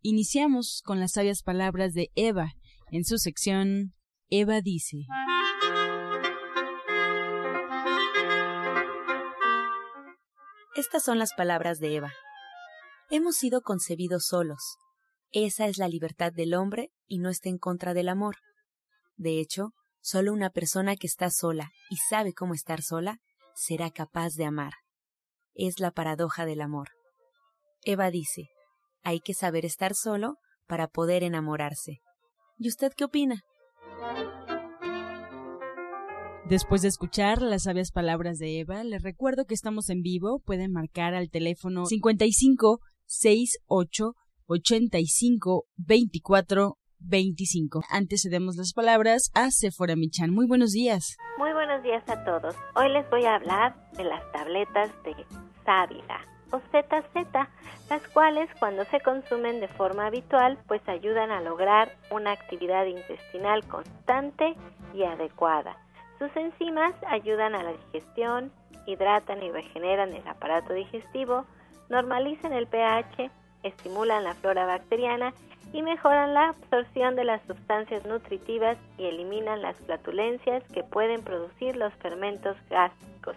Iniciamos con las sabias palabras de Eva en su sección Eva dice. Estas son las palabras de Eva. Hemos sido concebidos solos. Esa es la libertad del hombre y no está en contra del amor. De hecho, solo una persona que está sola y sabe cómo estar sola será capaz de amar. Es la paradoja del amor. Eva dice, hay que saber estar solo para poder enamorarse. ¿Y usted qué opina? Después de escuchar las sabias palabras de Eva, les recuerdo que estamos en vivo. Pueden marcar al teléfono 55 68 85 24 25. Antes cedemos las palabras a Sephora Michan. Muy buenos días. Muy buenos días a todos. Hoy les voy a hablar de las tabletas de sábila o ZZ, las cuales cuando se consumen de forma habitual pues ayudan a lograr una actividad intestinal constante y adecuada. Sus enzimas ayudan a la digestión, hidratan y regeneran el aparato digestivo, normalizan el pH, estimulan la flora bacteriana y mejoran la absorción de las sustancias nutritivas y eliminan las flatulencias que pueden producir los fermentos gástricos.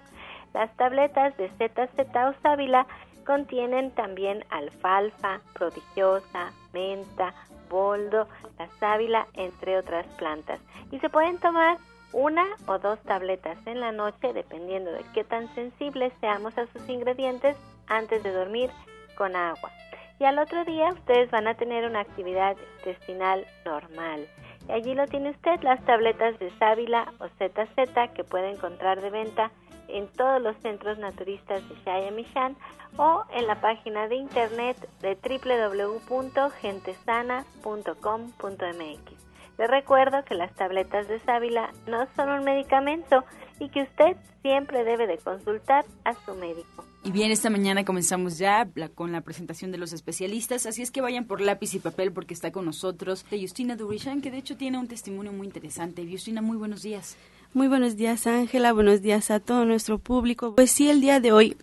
Las tabletas de ZZ o sábila contienen también alfalfa, prodigiosa, menta, boldo, la sábila, entre otras plantas. Y se pueden tomar una o dos tabletas en la noche, dependiendo de qué tan sensibles seamos a sus ingredientes, antes de dormir con agua. Y al otro día ustedes van a tener una actividad intestinal normal. Y allí lo tiene usted, las tabletas de sábila o ZZ que puede encontrar de venta en todos los centros naturistas de Shayamishan o en la página de internet de www.gentesana.com.mx. Le recuerdo que las tabletas de sábila no son un medicamento y que usted siempre debe de consultar a su médico. Y bien, esta mañana comenzamos ya con la presentación de los especialistas, así es que vayan por lápiz y papel porque está con nosotros Justina Durishan, que de hecho tiene un testimonio muy interesante. Justina, muy buenos días. Muy buenos días, Ángela. Buenos días a todo nuestro público. Pues sí, el día de hoy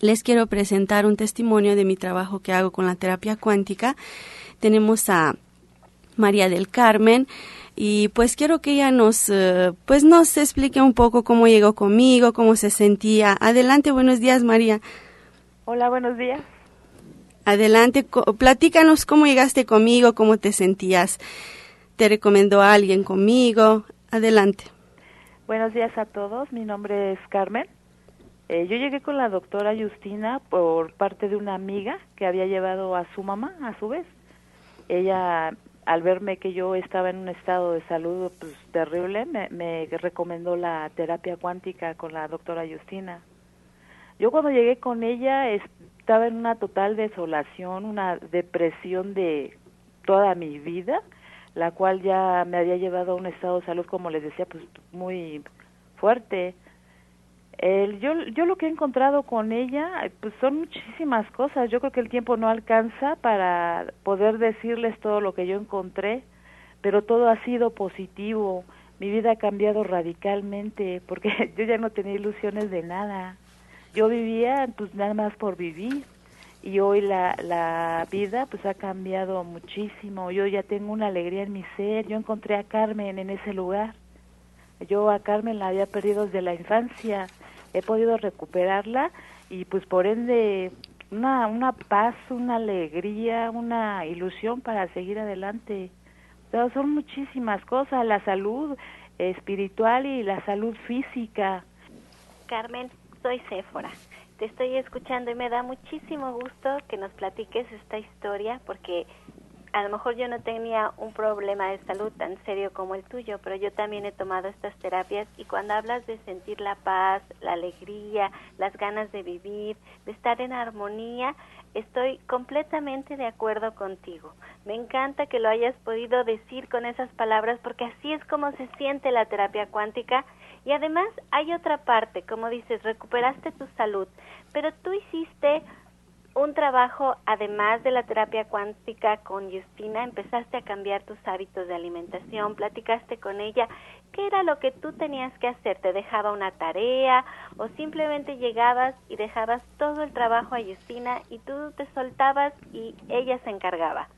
les quiero presentar un testimonio de mi trabajo que hago con la terapia cuántica. Tenemos a María del Carmen y pues quiero que ella nos eh, pues nos explique un poco cómo llegó conmigo, cómo se sentía. Adelante, buenos días, María. Hola, buenos días. Adelante, platícanos cómo llegaste conmigo, cómo te sentías. ¿Te recomendó a alguien conmigo? Adelante. Buenos días a todos, mi nombre es Carmen. Eh, yo llegué con la doctora Justina por parte de una amiga que había llevado a su mamá, a su vez. Ella, al verme que yo estaba en un estado de salud pues, terrible, me, me recomendó la terapia cuántica con la doctora Justina. Yo cuando llegué con ella estaba en una total desolación, una depresión de toda mi vida la cual ya me había llevado a un estado de salud, como les decía, pues muy fuerte. El, yo, yo lo que he encontrado con ella, pues son muchísimas cosas. Yo creo que el tiempo no alcanza para poder decirles todo lo que yo encontré, pero todo ha sido positivo. Mi vida ha cambiado radicalmente porque yo ya no tenía ilusiones de nada. Yo vivía pues nada más por vivir y hoy la, la vida pues ha cambiado muchísimo. Yo ya tengo una alegría en mi ser. Yo encontré a Carmen en ese lugar. Yo a Carmen la había perdido desde la infancia. He podido recuperarla y pues por ende una, una paz, una alegría, una ilusión para seguir adelante. son muchísimas cosas, la salud espiritual y la salud física. Carmen, soy Séfora te estoy escuchando y me da muchísimo gusto que nos platiques esta historia porque a lo mejor yo no tenía un problema de salud tan serio como el tuyo, pero yo también he tomado estas terapias y cuando hablas de sentir la paz, la alegría, las ganas de vivir, de estar en armonía, estoy completamente de acuerdo contigo. Me encanta que lo hayas podido decir con esas palabras porque así es como se siente la terapia cuántica y además hay otra parte, como dices, recuperaste tu salud, pero tú hiciste un trabajo, además de la terapia cuántica con Justina, empezaste a cambiar tus hábitos de alimentación, platicaste con ella, ¿qué era lo que tú tenías que hacer? ¿Te dejaba una tarea o simplemente llegabas y dejabas todo el trabajo a Justina y tú te soltabas y ella se encargaba?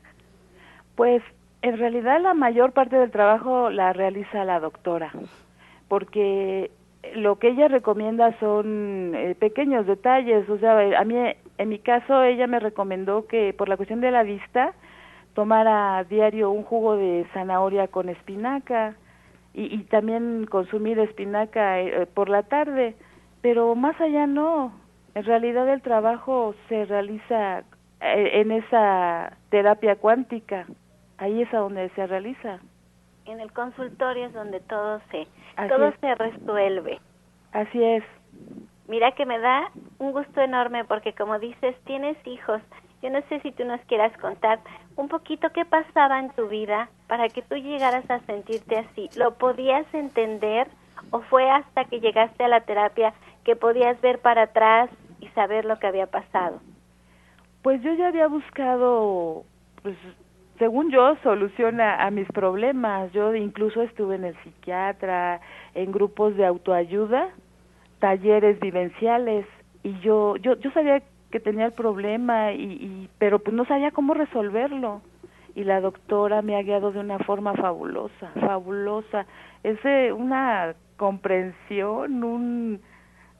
Pues en realidad la mayor parte del trabajo la realiza la doctora, porque lo que ella recomienda son eh, pequeños detalles, o sea, a mí en mi caso ella me recomendó que por la cuestión de la vista tomara diario un jugo de zanahoria con espinaca y, también consumir espinaca eh, por la tarde, pero más allá no, en realidad el trabajo se realiza eh, en esa terapia cuántica, ahí es a donde se realiza. En el consultorio es donde todo se todo se resuelve. Así es. Mira que me da un gusto enorme porque como dices, tienes hijos. Yo no sé si tú nos quieras contar un poquito qué pasaba en tu vida para que tú llegaras a sentirte así. ¿Lo podías entender o fue hasta que llegaste a la terapia que podías ver para atrás y saber lo que había pasado? Pues yo ya había buscado, pues según yo, solución a, mis problemas. Yo incluso estuve en el psiquiatra, en grupos de autoayuda, talleres vivenciales, y yo, yo, yo sabía que tenía el problema, y, y, pero pues no sabía cómo resolverlo. Y la doctora me ha guiado de una forma fabulosa, fabulosa. Es una comprensión, un,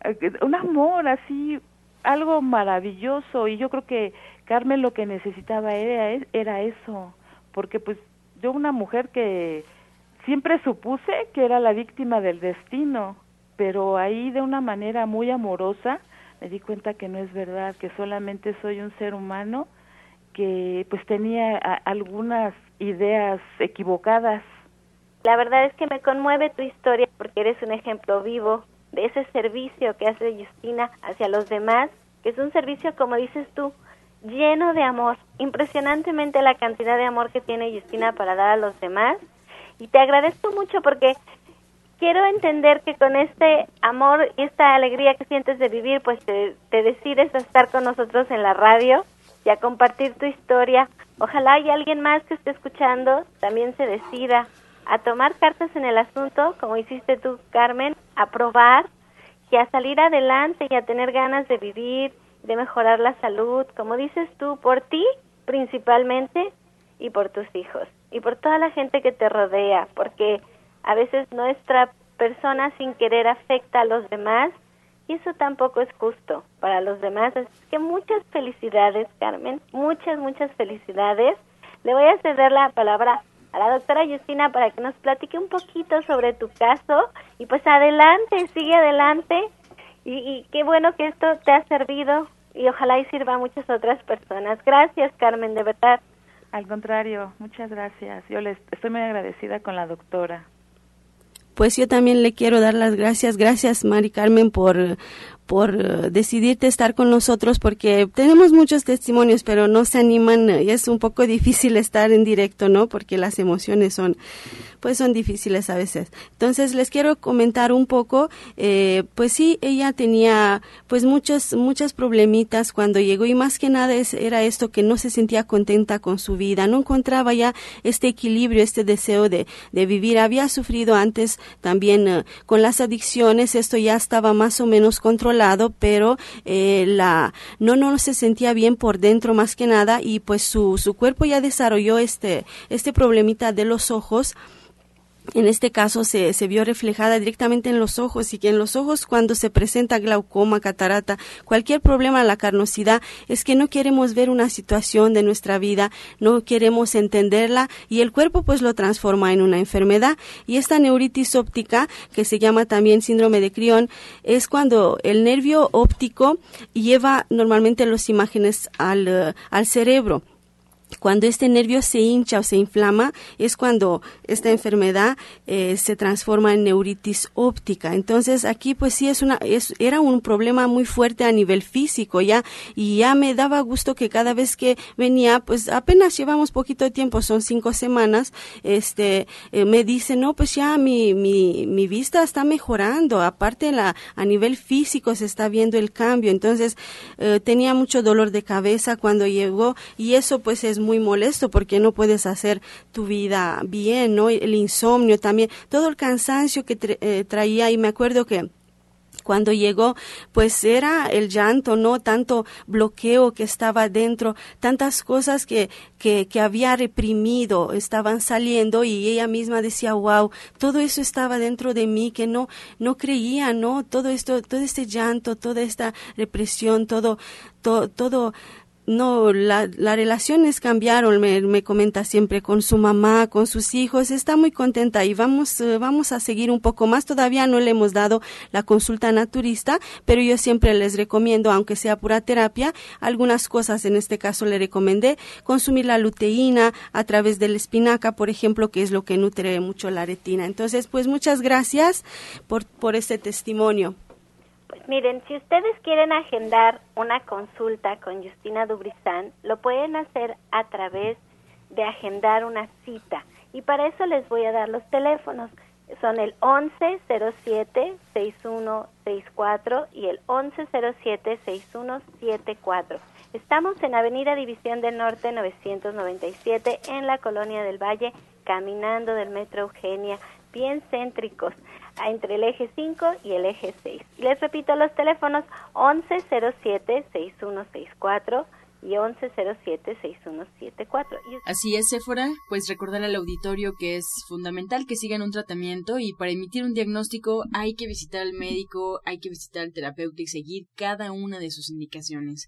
eh, un amor así, algo maravilloso. Y yo creo que Carmen lo que necesitaba era, era eso, porque pues yo una mujer que siempre supuse que era la víctima del destino, pero ahí de una manera muy amorosa me di cuenta que no es verdad, que solamente soy un ser humano que pues tenía algunas ideas equivocadas. La verdad es que me conmueve tu historia porque eres un ejemplo vivo de ese servicio que hace Justina hacia los demás, que es un servicio, como dices tú, lleno de amor, impresionantemente la cantidad de amor que tiene Justina para dar a los demás. Y te agradezco mucho porque quiero entender que con este amor y esta alegría que sientes de vivir, pues te, decides a estar con nosotros en la radio y a compartir tu historia. Ojalá y alguien más que esté escuchando también se decida a tomar cartas en el asunto, como hiciste tú, Carmen, a probar y a salir adelante y a tener ganas de vivir de mejorar la salud, como dices tú, por ti principalmente y por tus hijos y por toda la gente que te rodea, porque a veces nuestra persona sin querer afecta a los demás y eso tampoco es justo para los demás. Así que muchas felicidades, Carmen, muchas, muchas felicidades. Le voy a ceder la palabra a la doctora Justina para que nos platique un poquito sobre tu caso y pues adelante, sigue adelante y, qué bueno que esto te ha servido y ojalá y sirva a muchas otras personas. Gracias, Carmen, de verdad. Al contrario, muchas gracias. Yo les estoy muy agradecida con la doctora. Pues yo también le quiero dar las gracias. Gracias, Mari Carmen, por, por eh, decidirte estar con nosotros porque tenemos muchos testimonios, pero no se animan y es un poco difícil estar en directo, ¿no? Porque las emociones son, pues son difíciles a veces. Entonces les quiero comentar un poco, eh, pues sí, ella tenía pues muchos, muchas problemitas cuando llegó y más que nada es, era esto que no se sentía contenta con su vida, no encontraba ya este equilibrio, este deseo de, de vivir. Había sufrido antes también eh, con las adicciones, esto ya estaba más o menos controlado pero eh, la no no se sentía bien por dentro más que nada y pues su, su cuerpo ya desarrolló este este problemita de los ojos en este caso se, se, vio reflejada directamente en los ojos y que en los ojos cuando se presenta glaucoma, catarata, cualquier problema la carnosidad, es que no queremos ver una situación de nuestra vida, no queremos entenderla y el cuerpo pues lo transforma en una enfermedad. Y esta neuritis óptica, que se llama también síndrome de Crión, es cuando el nervio óptico lleva normalmente las imágenes al, al cerebro cuando este nervio se hincha o se inflama es cuando esta enfermedad eh, se transforma en neuritis óptica. Entonces aquí pues sí es una es, era un problema muy fuerte a nivel físico ya y ya me daba gusto que cada vez que venía pues apenas llevamos poquito tiempo son cinco semanas este eh, me dice no pues ya mi, mi, mi vista está mejorando aparte la a nivel físico se está viendo el cambio entonces eh, tenía mucho dolor de cabeza cuando llegó y eso pues es muy molesto porque no puedes hacer tu vida bien, ¿no? El insomnio también, todo el cansancio que eh, traía y me acuerdo que cuando llegó, pues era el llanto, ¿no? Tanto bloqueo que estaba dentro, tantas cosas que, que, que, había reprimido estaban saliendo y ella misma decía, wow, todo eso estaba dentro de mí que no, no creía, ¿no? Todo esto, todo este llanto, toda esta represión, todo, todo, todo no, la, las relaciones cambiaron, me, me, comenta siempre con su mamá, con sus hijos, está muy contenta y vamos, eh, vamos a seguir un poco más. Todavía no le hemos dado la consulta naturista, pero yo siempre les recomiendo, aunque sea pura terapia, algunas cosas, en este caso le recomendé consumir la luteína a través de la espinaca, por ejemplo, que es lo que nutre mucho la retina. Entonces, pues muchas gracias por, por este testimonio. Miren, si ustedes quieren agendar una consulta con Justina Dubrizán, lo pueden hacer a través de agendar una cita. Y para eso les voy a dar los teléfonos. Son el 1107-6164 y el 1107-6174. Estamos en Avenida División del Norte 997 en la Colonia del Valle, caminando del Metro Eugenia, bien céntricos entre el eje 5 y el eje 6. Les repito los teléfonos 1107-6164 y 1107-6174. Así es, Sephora, pues recordar al auditorio que es fundamental que sigan un tratamiento y para emitir un diagnóstico hay que visitar al médico, hay que visitar al terapeuta y seguir cada una de sus indicaciones.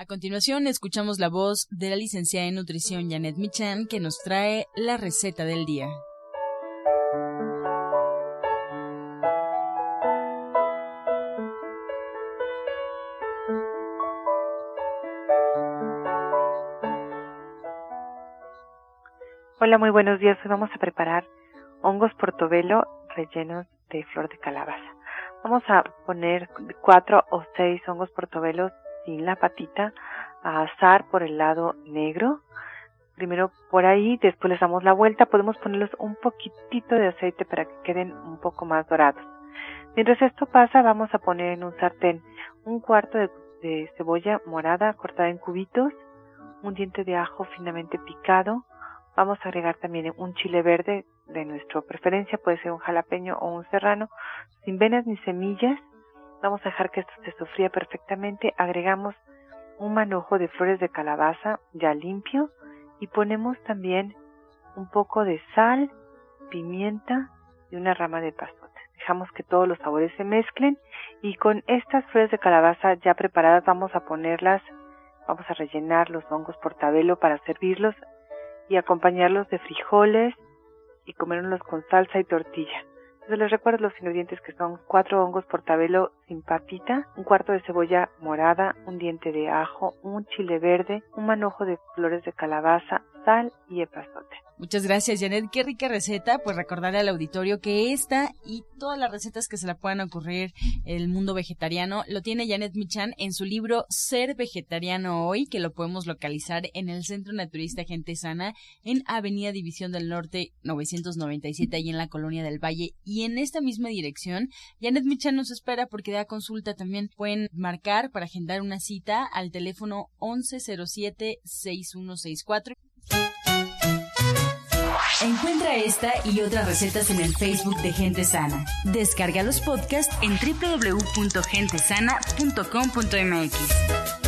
A continuación, escuchamos la voz de la licenciada en nutrición Janet Michan que nos trae la receta del día. Hola, muy buenos días. Hoy vamos a preparar hongos portobelo rellenos de flor de calabaza. Vamos a poner cuatro o seis hongos portobelos sin la patita a asar por el lado negro. Primero por ahí, después les damos la vuelta. Podemos ponerles un poquitito de aceite para que queden un poco más dorados. Mientras esto pasa, vamos a poner en un sartén un cuarto de, de cebolla morada cortada en cubitos, un diente de ajo finamente picado. Vamos a agregar también un chile verde de nuestra preferencia, puede ser un jalapeño o un serrano, sin venas ni semillas Vamos a dejar que esto se sofría perfectamente. Agregamos un manojo de flores de calabaza ya limpio y ponemos también un poco de sal, pimienta y una rama de pasote. Dejamos que todos los sabores se mezclen y con estas flores de calabaza ya preparadas vamos a ponerlas, vamos a rellenar los hongos portabelo para servirlos y acompañarlos de frijoles y comerlos con salsa y tortilla. Entonces les recuerdo los ingredientes que son cuatro hongos portabelo sin papita, un cuarto de cebolla morada, un diente de ajo, un chile verde, un manojo de flores de calabaza, sal y epazote. Muchas gracias, Janet. Qué rica receta. Pues recordarle al auditorio que esta y todas las recetas que se le puedan ocurrir el mundo vegetariano lo tiene Janet Michan en su libro Ser Vegetariano Hoy, que lo podemos localizar en el Centro Naturista Gente Sana en Avenida División del Norte 997, ahí en la Colonia del Valle. Y en esta misma dirección, Janet Michan nos espera porque consulta también. Pueden marcar para agendar una cita al teléfono 1107-6164. Encuentra esta y otras recetas en el Facebook de Gente Sana. Descarga los podcasts en www.gentesana.com.mx.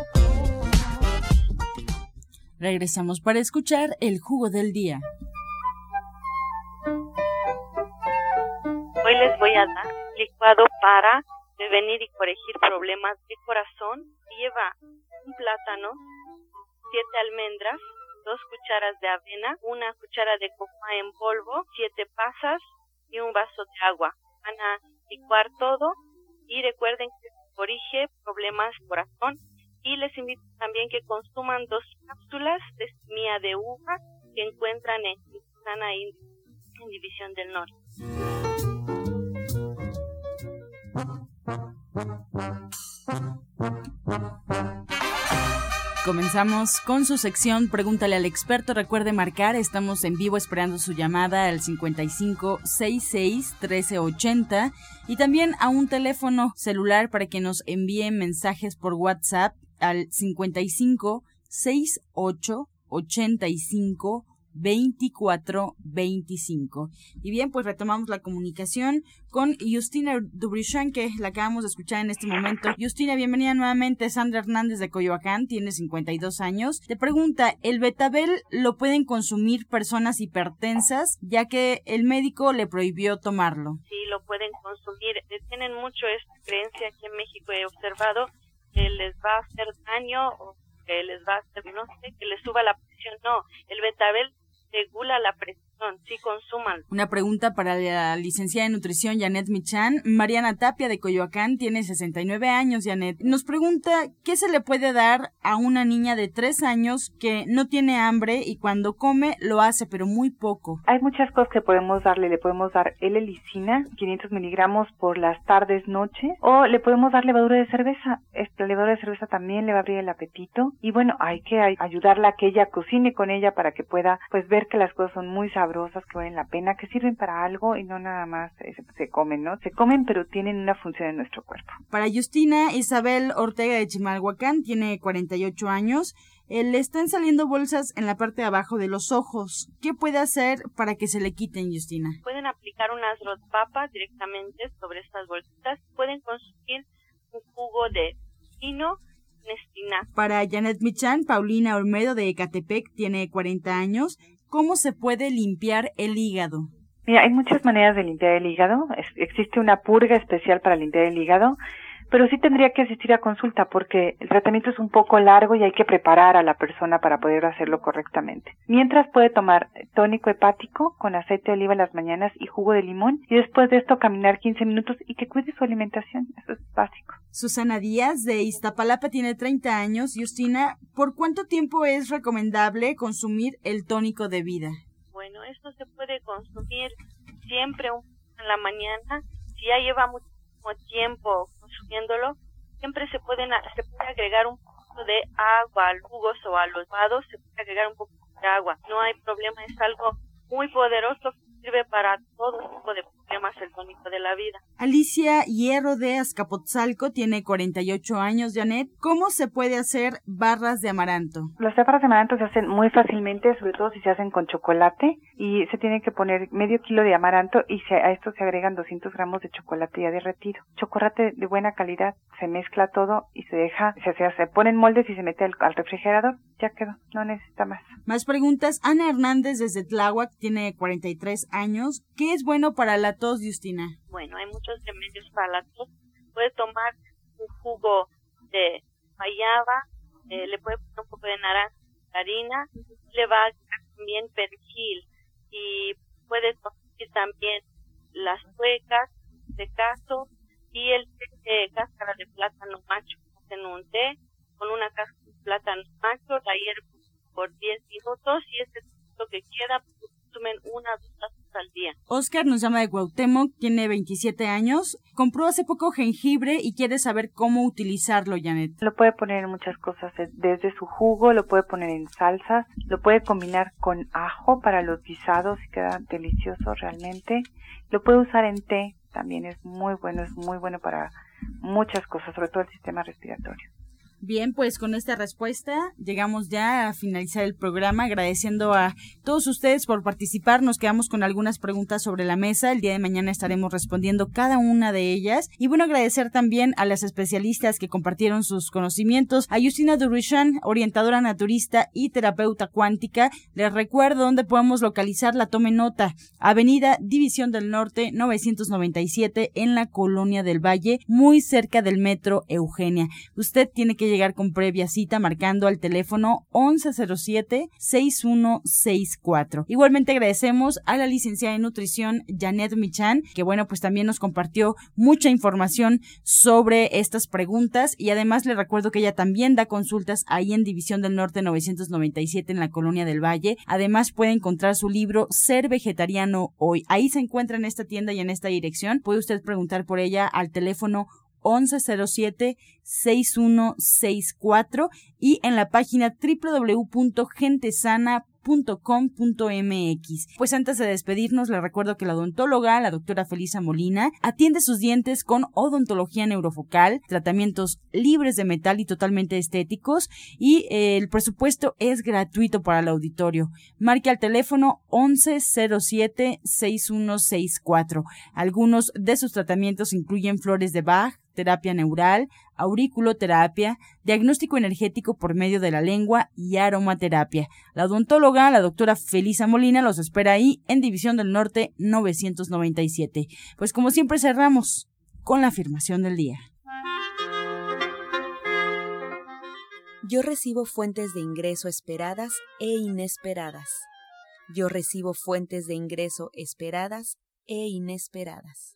Regresamos para escuchar el jugo del día. Hoy les voy a dar licuado para prevenir y corregir problemas de corazón. Lleva un plátano, siete almendras, dos cucharas de avena, una cuchara de coca en polvo, siete pasas y un vaso de agua. Van a licuar todo y recuerden que corrige problemas corazón y les invito también que consuman dos cápsulas de semilla de uva que encuentran en Sana en División del Norte. Comenzamos con su sección Pregúntale al experto. Recuerde marcar, estamos en vivo esperando su llamada al 5566 1380 y también a un teléfono celular para que nos envíen mensajes por WhatsApp al 55 68 85 2425. Y bien, pues retomamos la comunicación con Justina Dubrichan, que la acabamos de escuchar en este momento. Justina, bienvenida nuevamente. Sandra Hernández de Coyoacán, tiene 52 años. Te pregunta, ¿el betabel lo pueden consumir personas hipertensas, ya que el médico le prohibió tomarlo? Sí, lo pueden consumir. Tienen mucho esta creencia aquí en México, he observado que les va a hacer daño o que les va a hacer, no sé, que les suba la presión. No, el betabel regula la presión, sí consuman. Una pregunta para la licenciada en nutrición Janet Michan. Mariana Tapia de Coyoacán tiene 69 años, Janet. Nos pregunta qué se le puede dar a una niña de 3 años que no tiene hambre y cuando come lo hace, pero muy poco. Hay muchas cosas que podemos darle. Le podemos dar L-licina, 500 miligramos por las tardes, noche, o le podemos dar levadura de cerveza. Esta levadura de cerveza también le va a abrir el apetito. Y bueno, hay que ayudarla a que ella cocine con ella para que pueda pues ver que las cosas son muy sabrosas, que valen la pena, que sirven para algo y no nada más se, comen, ¿no? Se comen pero tienen una función en nuestro cuerpo. Para Justina Isabel Ortega de Chimalhuacán, tiene 48 años. Eh, le están saliendo bolsas en la parte de abajo de los ojos. ¿Qué puede hacer para que se le quiten, Justina? Pueden aplicar unas rotpapas directamente sobre estas bolsitas. Pueden consumir un jugo de vino para Janet Michan, Paulina Olmedo de Ecatepec tiene 40 años. ¿Cómo se puede limpiar el hígado? Mira, hay muchas maneras de limpiar el hígado. existe una purga especial para limpiar el hígado pero sí tendría que asistir a consulta porque el tratamiento es un poco largo y hay que preparar a la persona para poder hacerlo correctamente. Mientras puede tomar tónico hepático con aceite de oliva en las mañanas y jugo de limón y después de esto caminar 15 minutos y que cuide su alimentación. Eso es básico. Susana Díaz de Iztapalapa tiene 30 años. Justina, ¿por cuánto tiempo es recomendable consumir el tónico de vida? Bueno, esto se puede consumir siempre en la mañana. Si ya lleva muchísimo tiempo consumiéndolo, siempre se pueden se puede agregar un poco de agua al jugos o a los vados, se puede agregar un poco de agua. No hay problema, es algo muy poderoso sirve para todo tipo de el tónico de la vida. Alicia Hierro de Azcapotzalco tiene 48 años, Janet. ¿Cómo se puede hacer barras de amaranto? Las barras de amaranto se hacen muy fácilmente, sobre todo si se hacen con chocolate y se tiene que poner medio kilo de amaranto y a esto se agregan 200 gramos de chocolate ya derretido. Chocolate de buena calidad, se mezcla todo y se deja, se, se, se pone en moldes y se mete al, al refrigerador. Ya quedó, no necesita más. Más preguntas. Ana Hernández desde Tláhuac tiene 43 años. ¿Qué es bueno para la tos, Justina? Bueno, hay muchos remedios para la tos. Puede tomar un jugo de guayaba, eh, le puede poner un poco de naranja, harina, le va a dar también perejil y puede consumir también las huecas de caso y el té de cáscara de plátano macho. Hacen un té con una cáscara de plátano macho, la hierven por 10 minutos y este es lo que queda, consumen una o dos al día. Oscar nos llama de Cuauhtémoc, tiene 27 años, compró hace poco jengibre y quiere saber cómo utilizarlo, Janet. Lo puede poner en muchas cosas, desde su jugo, lo puede poner en salsas, lo puede combinar con ajo para los guisados y queda delicioso realmente. Lo puede usar en té, también es muy bueno, es muy bueno para muchas cosas, sobre todo el sistema respiratorio. Bien, pues con esta respuesta llegamos ya a finalizar el programa, agradeciendo a todos ustedes por participar. Nos quedamos con algunas preguntas sobre la mesa. El día de mañana estaremos respondiendo cada una de ellas. Y bueno, agradecer también a las especialistas que compartieron sus conocimientos. A Justina Durishan, orientadora naturista y terapeuta cuántica. Les recuerdo dónde podemos localizarla. Tome nota. Avenida División del Norte 997 en la Colonia del Valle, muy cerca del metro Eugenia. Usted tiene que llegar con previa cita marcando al teléfono 1107-6164. Igualmente agradecemos a la licenciada en nutrición Janet Michan, que bueno, pues también nos compartió mucha información sobre estas preguntas y además le recuerdo que ella también da consultas ahí en División del Norte 997 en la Colonia del Valle. Además puede encontrar su libro Ser Vegetariano Hoy. Ahí se encuentra en esta tienda y en esta dirección. Puede usted preguntar por ella al teléfono 1107-6164 y en la página www.gentesana.com .com.mx. Pues antes de despedirnos, le recuerdo que la odontóloga, la doctora Felisa Molina, atiende sus dientes con odontología neurofocal, tratamientos libres de metal y totalmente estéticos, y eh, el presupuesto es gratuito para el auditorio. Marque al teléfono 1107-6164. Algunos de sus tratamientos incluyen flores de Bach, terapia neural, auriculoterapia, diagnóstico energético por medio de la lengua y aromaterapia. La odontóloga, la doctora Felisa Molina, los espera ahí en División del Norte 997. Pues como siempre cerramos con la afirmación del día. Yo recibo fuentes de ingreso esperadas e inesperadas. Yo recibo fuentes de ingreso esperadas e inesperadas